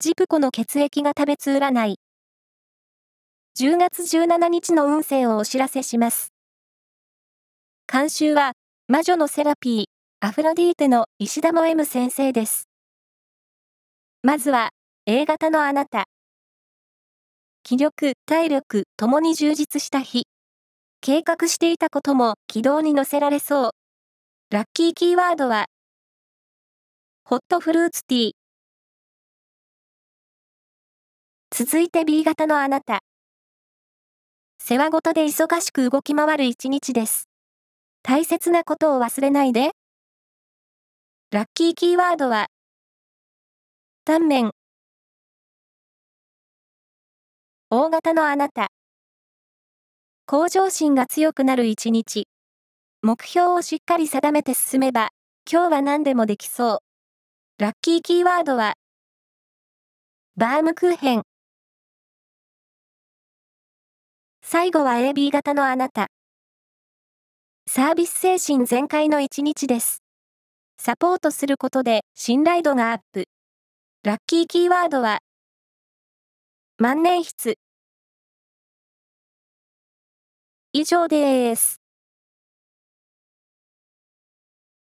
ジプコの血液が食べつ占い。10月17日の運勢をお知らせします。監修は、魔女のセラピー、アフロディーテの石田も M 先生です。まずは、A 型のあなた。気力、体力、ともに充実した日。計画していたことも軌道に乗せられそう。ラッキーキーワードは、ホットフルーツティー。続いて B 型のあなた。世話ごとで忙しく動き回る一日です。大切なことを忘れないで。ラッキーキーワードは、タンメン。大型のあなた。向上心が強くなる一日。目標をしっかり定めて進めば、今日は何でもできそう。ラッキーキーワードは、バームクーヘン。最後は AB 型のあなた。サービス精神全開の一日です。サポートすることで信頼度がアップ。ラッキーキーワードは、万年筆。以上です。